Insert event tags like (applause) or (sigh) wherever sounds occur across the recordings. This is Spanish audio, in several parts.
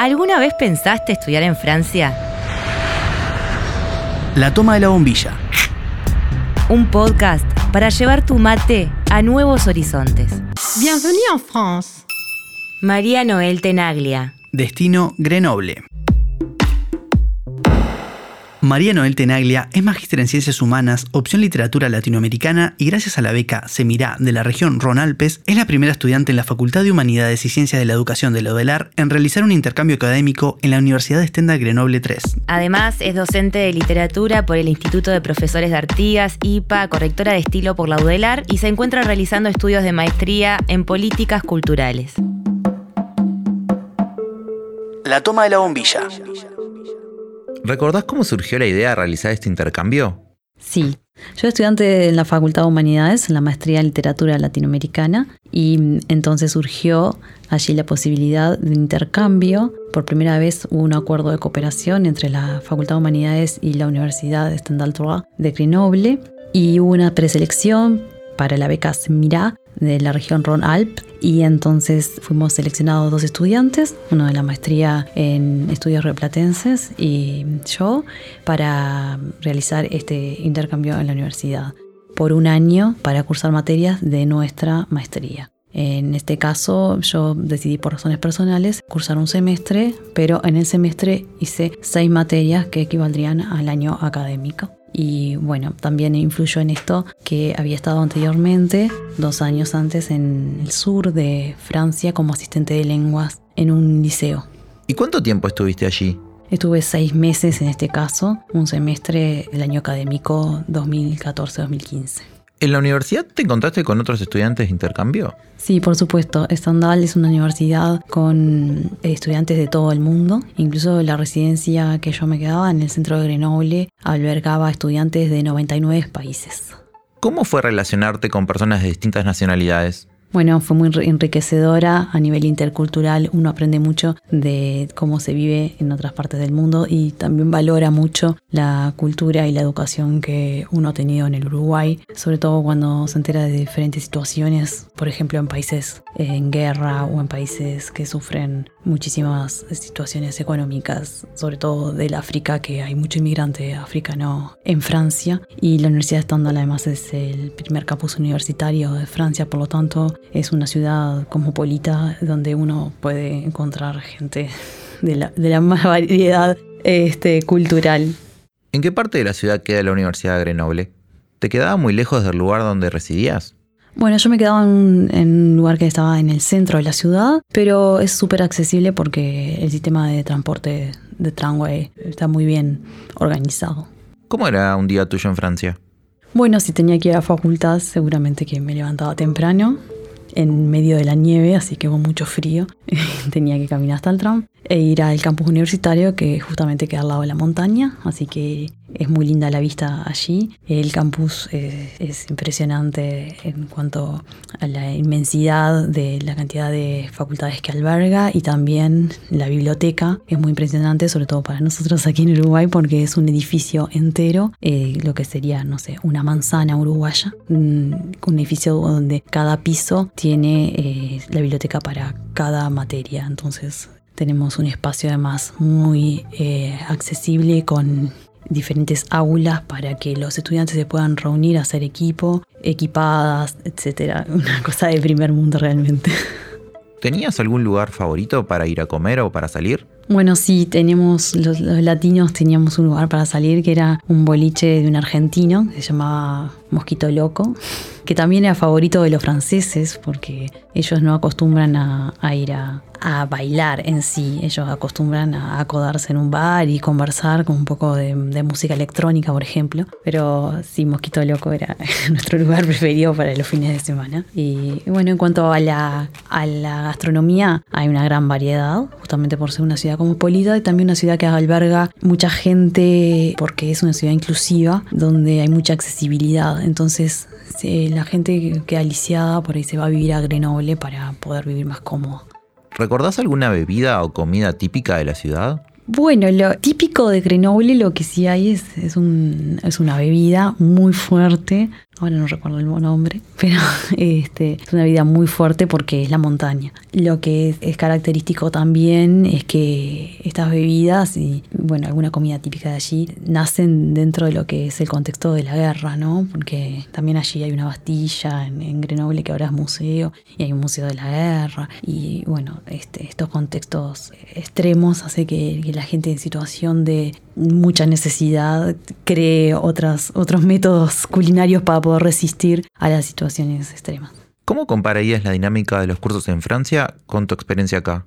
¿Alguna vez pensaste estudiar en Francia? La toma de la bombilla. Un podcast para llevar tu mate a nuevos horizontes. Bienvenue en France. María Noel Tenaglia. Destino Grenoble. María Noel Tenaglia es magíster en Ciencias Humanas, opción Literatura Latinoamericana y gracias a la beca Semirá de la región Ron-Alpes es la primera estudiante en la Facultad de Humanidades y Ciencias de la Educación de Lodelar en realizar un intercambio académico en la Universidad de Stendhal Grenoble 3. Además, es docente de literatura por el Instituto de Profesores de Artigas, IPA, correctora de estilo por la UDELAR y se encuentra realizando estudios de maestría en políticas culturales. La toma de la bombilla. ¿Recordás cómo surgió la idea de realizar este intercambio? Sí, yo estudiante en la Facultad de Humanidades, en la maestría en literatura latinoamericana, y entonces surgió allí la posibilidad de intercambio. Por primera vez hubo un acuerdo de cooperación entre la Facultad de Humanidades y la Universidad de Stendhal de Grenoble, y hubo una preselección para la beca Mira de la región Rhône-Alpes y entonces fuimos seleccionados dos estudiantes, uno de la maestría en estudios replatenses y yo para realizar este intercambio en la universidad por un año para cursar materias de nuestra maestría. En este caso yo decidí por razones personales cursar un semestre, pero en el semestre hice seis materias que equivaldrían al año académico. Y bueno, también influyó en esto que había estado anteriormente, dos años antes, en el sur de Francia como asistente de lenguas en un liceo. ¿Y cuánto tiempo estuviste allí? Estuve seis meses en este caso, un semestre del año académico 2014-2015. ¿En la universidad te encontraste con otros estudiantes de intercambio? Sí, por supuesto. Estandal es una universidad con estudiantes de todo el mundo. Incluso la residencia que yo me quedaba en el centro de Grenoble albergaba estudiantes de 99 países. ¿Cómo fue relacionarte con personas de distintas nacionalidades? Bueno, fue muy enriquecedora a nivel intercultural. Uno aprende mucho de cómo se vive en otras partes del mundo y también valora mucho la cultura y la educación que uno ha tenido en el Uruguay, sobre todo cuando se entera de diferentes situaciones, por ejemplo en países en guerra o en países que sufren muchísimas situaciones económicas, sobre todo del África, que hay mucho inmigrante africano en Francia. Y la Universidad de Stendhal además es el primer campus universitario de Francia, por lo tanto es una ciudad cosmopolita donde uno puede encontrar gente de la, de la más variedad este, cultural. ¿En qué parte de la ciudad queda la Universidad de Grenoble? ¿Te quedaba muy lejos del lugar donde residías? Bueno, yo me quedaba en, un lugar que estaba en el centro de la ciudad, pero es súper accesible porque el sistema de transporte de tramway está muy bien organizado. ¿Cómo era un día tuyo en Francia? Bueno, si tenía que ir a facultad, seguramente que me levantaba temprano, en medio de la nieve, así que hubo mucho frío. (laughs) tenía que caminar hasta el tram e ir al campus universitario que justamente queda al lado de la montaña, así que es muy linda la vista allí. El campus eh, es, impresionante en cuanto a la inmensidad de la cantidad de facultades que alberga y también la biblioteca es muy impresionante, sobre todo para nosotros aquí en Uruguay, porque es un edificio entero, eh, lo que sería, no sé, una manzana uruguaya, un, edificio donde cada piso tiene eh, la biblioteca para cada materia. Entonces tenemos un espacio además muy accesible con diferentes aulas para que los estudiantes se puedan reunir, hacer equipo, equipadas, etcétera. (laughs) Una cosa de primer mundo realmente. ¿Tenías algún lugar favorito para ir a comer o para salir? Bueno, sí, tenemos, los, latinos teníamos un lugar para salir que era un boliche de un argentino que se llamaba Mosquito Loco, que también era favorito de los franceses porque ellos no acostumbran a ir a, a bailar en sí. Ellos acostumbran a acodarse en un bar y conversar con un poco de, música electrónica, por ejemplo. Pero sí, Mosquito Loco era (laughs) nuestro lugar preferido para los fines de semana. Y bueno, en cuanto a la, a la gastronomía, hay una gran variedad, justamente por ser una ciudad cosmopolita y también una ciudad que alberga mucha gente porque es una ciudad inclusiva, donde hay mucha accesibilidad. Entonces, la gente que queda lisiada por ahí se va a vivir a Grenoble para poder vivir más cómodo. ¿Recordás alguna bebida o comida típica de la ciudad? Bueno, lo típico de Grenoble lo que sí hay es, es, un, es una bebida muy fuerte. Ahora no recuerdo el nombre, (laughs) pero este, es una bebida muy fuerte porque es la montaña. Lo que es, característico también es que estas bebidas y bueno, alguna comida típica de allí nacen dentro de lo que es el contexto de la guerra, ¿no? Porque también allí hay una bastilla en, en Grenoble que ahora es museo y hay un museo de la guerra y bueno, este, estos contextos extremos hace que, que la gente en situación de mucha necesidad cree otras, otros métodos culinarios para poder resistir a las situaciones extremas. ¿Cómo compararías la dinámica de los cursos en Francia con tu experiencia acá?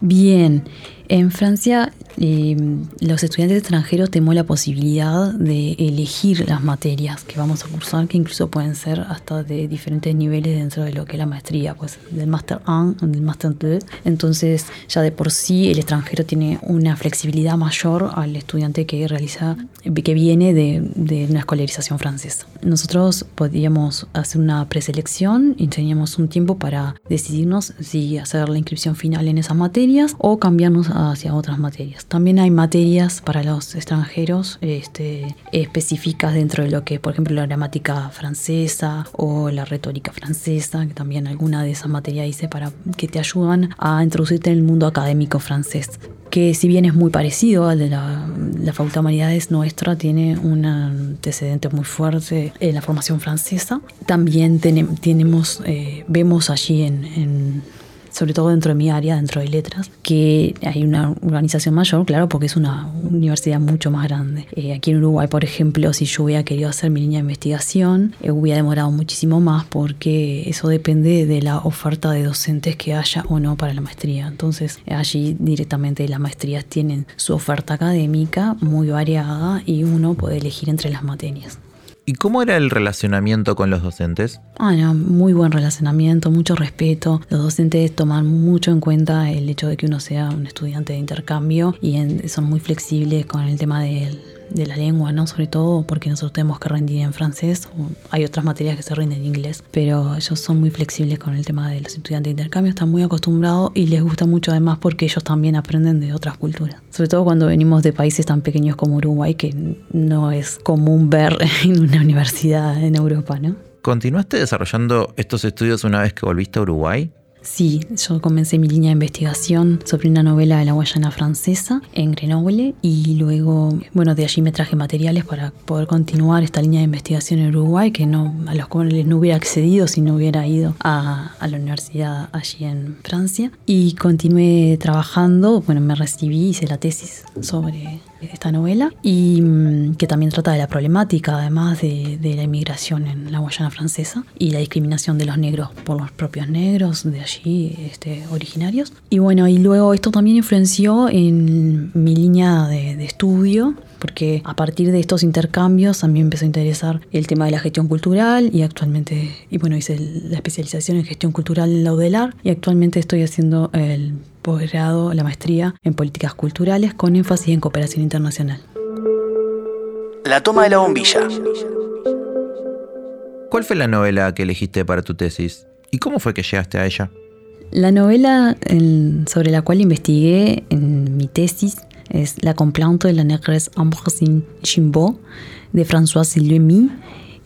Bien, en Francia eh, los estudiantes extranjeros tenemos la posibilidad de elegir las materias que vamos a cursar, que incluso pueden ser hasta de diferentes niveles dentro de lo que es la maestría, pues del Master 1 o del Master 2. Entonces ya de por sí el extranjero tiene una flexibilidad mayor al estudiante que realiza, que viene de, de una escolarización francesa. Nosotros podíamos hacer una preselección y teníamos un tiempo para decidirnos si hacer la inscripción final en esas materias o cambiarnos hacia otras materias. También hay materias para los extranjeros este, específicas dentro de lo que es, por ejemplo, la gramática francesa o la retórica francesa, que también alguna de esas materias hice para que te ayudan a introducirte en el mundo académico francés que si bien es muy parecido al de la, la Facultad de Humanidades nuestra, tiene un antecedente muy fuerte en la formación francesa. También tenemos, eh, vemos allí en, en sobre todo dentro de mi área, dentro de letras, que hay una organización mayor, claro, porque es una universidad mucho más grande. Eh, aquí en Uruguay, por ejemplo, si yo hubiera querido hacer mi línea de investigación, eh, hubiera demorado muchísimo más porque eso depende de la oferta de docentes que haya o no para la maestría. Entonces, allí directamente las maestrías tienen su oferta académica muy variada y uno puede elegir entre las materias. ¿Y cómo era el relacionamiento con los docentes? Ah, no, muy buen relacionamiento, mucho respeto. Los docentes toman mucho en cuenta el hecho de que uno sea un estudiante de intercambio y son muy flexibles con el tema del de la lengua, ¿no? Sobre todo porque nosotros tenemos que rendir en francés, hay otras materias que se rinden en inglés, pero ellos son muy flexibles con el tema de los estudiantes de intercambio, están muy acostumbrados y les gusta mucho además porque ellos también aprenden de otras culturas. Sobre todo cuando venimos de países tan pequeños como Uruguay, que no es común ver (laughs) en una universidad en Europa, ¿no? ¿Continuaste desarrollando estos estudios una vez que volviste a Uruguay? Sí, yo comencé mi línea de investigación sobre una novela de la Guayana francesa en Grenoble y luego, bueno, de allí me traje materiales para poder continuar esta línea de investigación en Uruguay, que no, a los cuales no hubiera accedido si no hubiera ido a, a la universidad allí en Francia. Y continué trabajando, bueno, me recibí, hice la tesis sobre esta novela y mm, que también trata de la problemática además de, de, la inmigración en la Guayana francesa y la discriminación de los negros por los propios negros de allí este, originarios. Y bueno, y luego esto también influenció en mi línea de, de estudio porque a partir de estos intercambios a mí me empezó a interesar el tema de la gestión cultural y actualmente, y bueno, hice la especialización en gestión cultural en la UDELAR y actualmente estoy haciendo el posgrado, la maestría en políticas culturales con énfasis en cooperación internacional. La toma de la bombilla. ¿Cuál fue la novela que elegiste para tu tesis? ¿Y cómo fue que llegaste a ella? La novela en, sobre la cual investigué en mi tesis es La complainte de la negresse Ambrosine Chimbo de Françoise Lemy,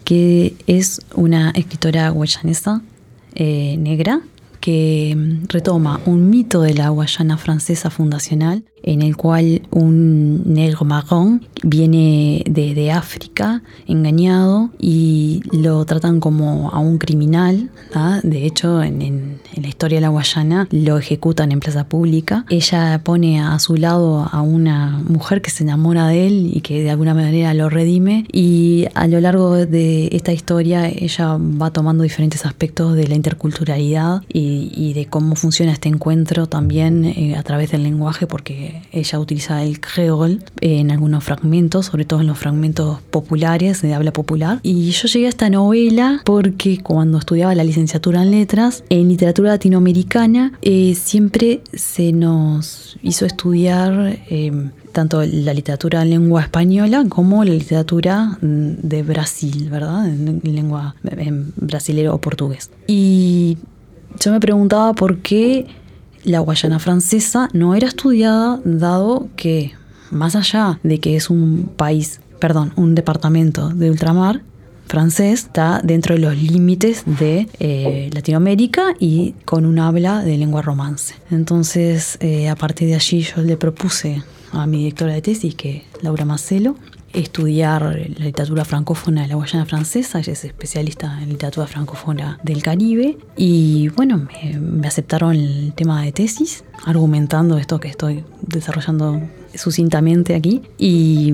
que es una escritora guayanesa eh, negra que retoma un mito de la Guayana francesa fundacional en el cual un negro marrón viene de, de, África engañado y lo tratan como a un criminal. ¿ah? De hecho, en, en, en, la historia de la Guayana lo ejecutan en plaza pública. Ella pone a su lado a una mujer que se enamora de él y que de alguna manera lo redime. Y a lo largo de esta historia ella va tomando diferentes aspectos de la interculturalidad y, y de cómo funciona este encuentro también eh, a través del lenguaje porque ella utiliza el creol en algunos fragmentos, sobre todo en los fragmentos populares, de habla popular. Y yo llegué a esta novela porque cuando estudiaba la licenciatura en letras, en literatura latinoamericana, eh, siempre se nos hizo estudiar eh, tanto la literatura en lengua española como la literatura de Brasil, ¿verdad? En lengua en brasilero o portugués. Y yo me preguntaba por qué la Guayana francesa no era estudiada dado que, más allá de que es un país, perdón, un departamento de ultramar, francés está dentro de los límites de eh, Latinoamérica y con un habla de lengua romance. Entonces, eh, a partir de allí yo le propuse a mi directora de tesis, que Laura Marcelo, estudiar la literatura francófona de la Guayana francesa, ella es especialista en literatura francófona del Caribe, y bueno, me, aceptaron el tema de tesis, argumentando esto que estoy desarrollando sucintamente aquí, y,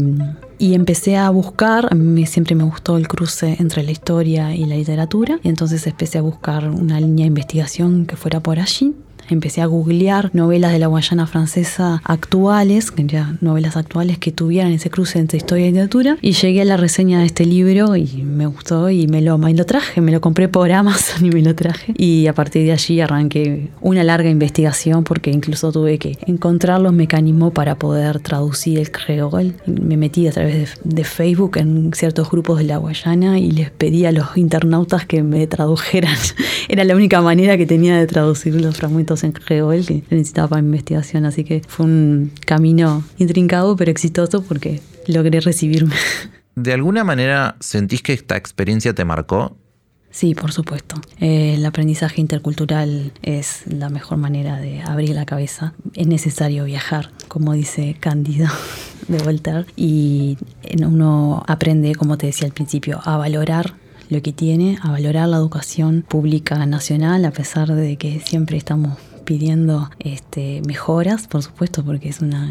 y empecé a buscar, a mí siempre me gustó el cruce entre la historia y la literatura, y entonces empecé a buscar una línea de investigación que fuera por allí, empecé a googlear novelas de la Guayana francesa actuales, ya novelas actuales que tuvieran ese cruce entre historia y literatura, y llegué a la reseña de este libro y me gustó y me lo, me lo traje, me lo compré por (laughs) Amazon y me lo traje. Y a partir de allí arranqué una larga investigación porque incluso tuve que encontrar los mecanismos para poder traducir el creol. Me metí a través de, Facebook en ciertos grupos de la Guayana y les pedí a los internautas que me tradujeran. (laughs) Era la única manera que tenía de traducir los fragmentos en creol que necesitaba para investigación, así que fue un camino intrincado pero exitoso porque logré recibirme. (laughs) ¿De alguna manera sentís que esta experiencia te marcó? Sí, por supuesto. el aprendizaje intercultural es la mejor manera de abrir la cabeza. Es necesario viajar, como dice Cándida (laughs) de Voltaire, y uno aprende, como te decía al principio, a valorar lo que tiene, a valorar la educación pública nacional, a pesar de que siempre estamos pidiendo este, mejoras, por supuesto, porque es, una,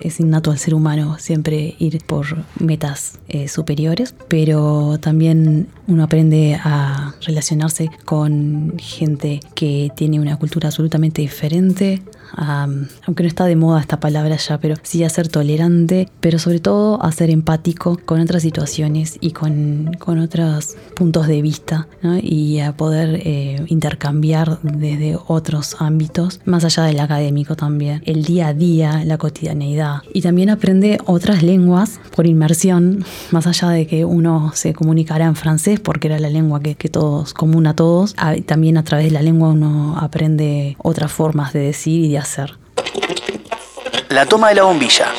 es innato al ser humano siempre ir por metas eh, superiores, pero también uno aprende a relacionarse con gente que tiene una cultura absolutamente diferente, aunque no está de moda esta palabra ya, pero sí a ser tolerante, pero sobre todo a ser empático con otras situaciones y con, con otros puntos de vista y a poder eh, intercambiar desde otros ámbitos, más allá del académico también, el día a día, la cotidianeidad. Y también aprende otras lenguas por inmersión, más allá de que uno se comunicara en francés, porque era la lengua que, que todos, común a todos, también a través de la lengua uno aprende otras formas de decir y de hacer. La toma de la bombilla.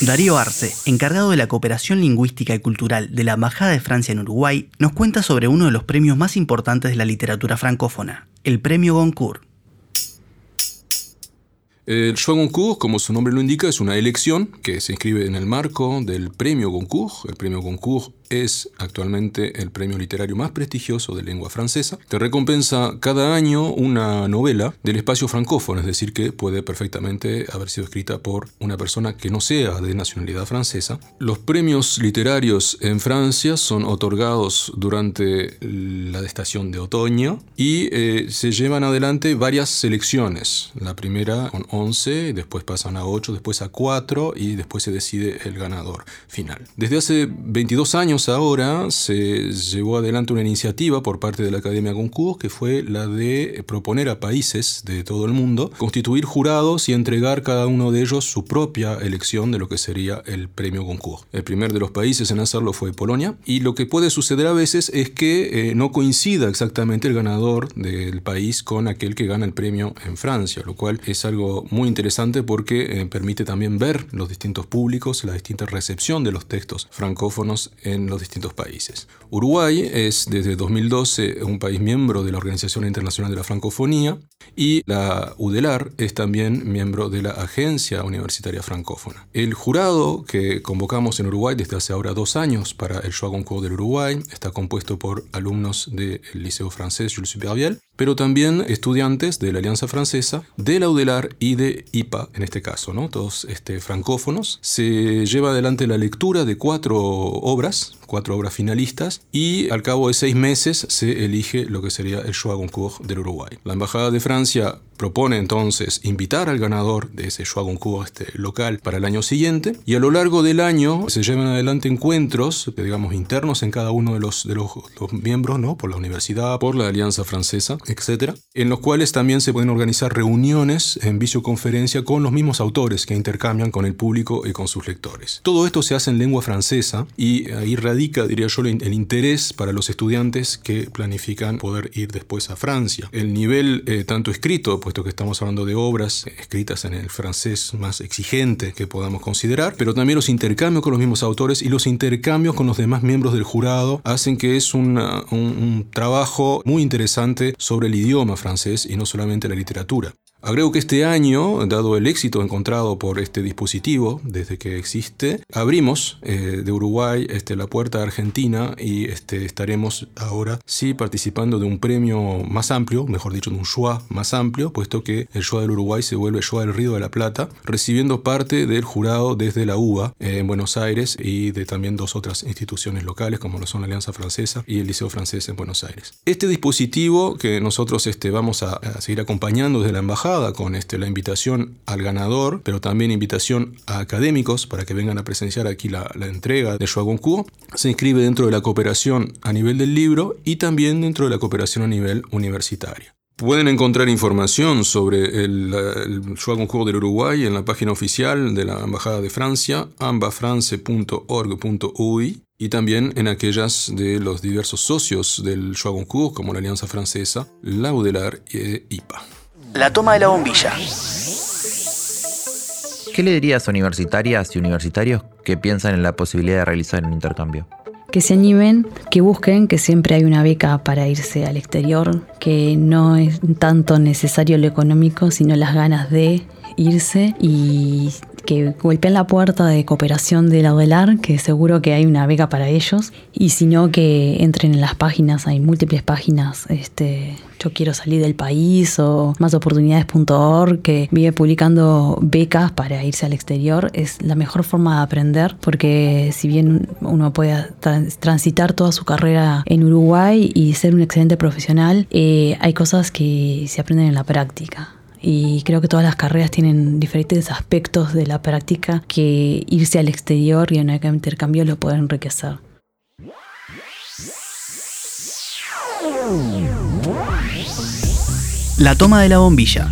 Darío Arce, encargado de la cooperación lingüística y cultural de la Embajada de Francia en Uruguay, nos cuenta sobre uno de los premios más importantes de la literatura francófona, el Premio Goncourt. El Choix Goncourt, como su nombre lo indica, es una elección que se inscribe en el marco del Premio Goncourt. El Premio Goncourt es actualmente el premio literario más prestigioso de lengua francesa, que recompensa cada año una novela del espacio francófono, es decir, que puede perfectamente haber sido escrita por una persona que no sea de nacionalidad francesa. Los premios literarios en Francia son otorgados durante la estación de otoño y eh, se llevan adelante varias selecciones. La primera con 11, después pasan a 8, después a 4 y después se decide el ganador final. Desde hace 22 años ahora se llevó adelante una iniciativa por parte de la Academia Goncourt que fue la de proponer a países de todo el mundo constituir jurados y entregar cada uno de ellos su propia elección de lo que sería el premio Goncourt. El primer de los países en hacerlo fue Polonia y lo que puede suceder a veces es que eh, no coincida exactamente el ganador del país con aquel que gana el premio en Francia, lo cual es algo muy interesante porque eh, permite también ver los distintos públicos, la distinta recepción de los textos francófonos en los distintos países. Uruguay es desde 2012 un país miembro de la Organización Internacional de la Francofonía y la UDELAR es también miembro de la Agencia Universitaria Francófona. El jurado que convocamos en Uruguay desde hace ahora dos años para el Joie Goncourt del Uruguay está compuesto por alumnos del Liceo Francés Jules Supervielle, pero también estudiantes de la Alianza Francesa, de la UDELAR y de IPA en este caso, ¿no? todos este, francófonos. Se lleva adelante la lectura de cuatro obras cuatro obras finalistas y al cabo de seis meses se elige lo que sería el Joie Goncourt del Uruguay. La Embajada de Francia propone entonces invitar al ganador de ese Joie Goncourt este, local para el año siguiente y a lo largo del año se llevan adelante encuentros, digamos, internos en cada uno de los, de los, miembros, ¿no? Por la universidad, por la Alianza Francesa, etc. En los cuales también se pueden organizar reuniones en visioconferencia con los mismos autores que intercambian con el público y con sus lectores. Todo esto se hace en lengua francesa y ahí radica, diría yo, el interés para los estudiantes que planifican poder ir después a Francia. El nivel eh, tanto escrito, puesto que estamos hablando de obras escritas en el francés más exigente que podamos considerar, pero también los intercambios con los mismos autores y los intercambios con los demás miembros del jurado hacen que es un, un trabajo muy interesante sobre el idioma francés y no solamente la literatura. Agrego que este año, dado el éxito encontrado por este dispositivo desde que existe, abrimos eh, de Uruguay este, la puerta a Argentina y este, estaremos ahora sí participando de un premio más amplio, mejor dicho, de un Schwa más amplio, puesto que el Schwa del Uruguay se vuelve Schwa del Río de la Plata, recibiendo parte del jurado desde la UBA eh, en Buenos Aires y de también dos otras instituciones locales como lo son la Alianza Francesa y el Liceo Francés en Buenos Aires. Este dispositivo que nosotros este, vamos a, a seguir acompañando desde la embajada con este, la invitación al ganador, pero también invitación a académicos para que vengan a presenciar aquí la, entrega de Joa Goncourt. Se inscribe dentro de la cooperación a nivel del libro y también dentro de la cooperación a nivel universitario. Pueden encontrar información sobre el, el del Uruguay en la página oficial de la Embajada de Francia, ambafrance.org.ui, y también en aquellas de los diversos socios del Goncourt, como la Alianza Francesa, Laudelar e IPA. La toma de la bombilla. ¿Qué le dirías a universitarias y universitarios que piensan en la posibilidad de realizar un intercambio? Que se animen, que busquen, que siempre hay una beca para irse al exterior, que no es tanto necesario lo económico, sino las ganas de irse y que golpeen la puerta de cooperación de la UDELAR, que seguro que hay una beca para ellos, y si no que entren en las páginas, hay múltiples páginas, este, yo quiero salir del país o másoportunidades.org que vive publicando becas para irse al exterior, es la mejor forma de aprender, porque si bien uno puede transitar toda su carrera en Uruguay y ser un excelente profesional, eh, hay cosas que se aprenden en la práctica y creo que todas las carreras tienen diferentes aspectos de la práctica que irse al exterior y en el intercambio lo pueden enriquecer. La toma de la bombilla.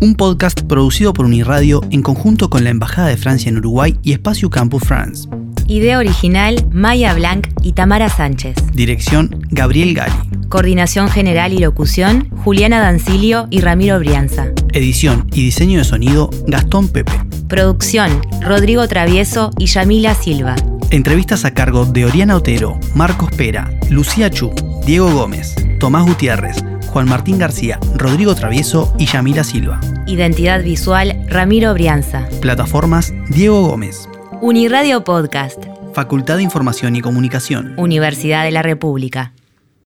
Un podcast producido por Uniradio en conjunto con la Embajada de Francia en Uruguay y Espacio Campus France. Idea original, Maya Blanc y Tamara Sánchez. Dirección, Gabriel Gali. Coordinación general y locución, Juliana Dancilio y Ramiro Brianza. Edición y diseño de sonido, Gastón Pepe. Producción, Rodrigo Travieso y Yamila Silva. Entrevistas a cargo de Oriana Otero, Marcos Pera, Lucía Chu, Diego Gómez, Tomás Gutiérrez, Juan Martín García, Rodrigo Travieso y Yamila Silva. Identidad visual, Ramiro Brianza. Plataformas, Diego Gómez. Uniradio Podcast. Facultad de Información y Comunicación. Universidad de la República.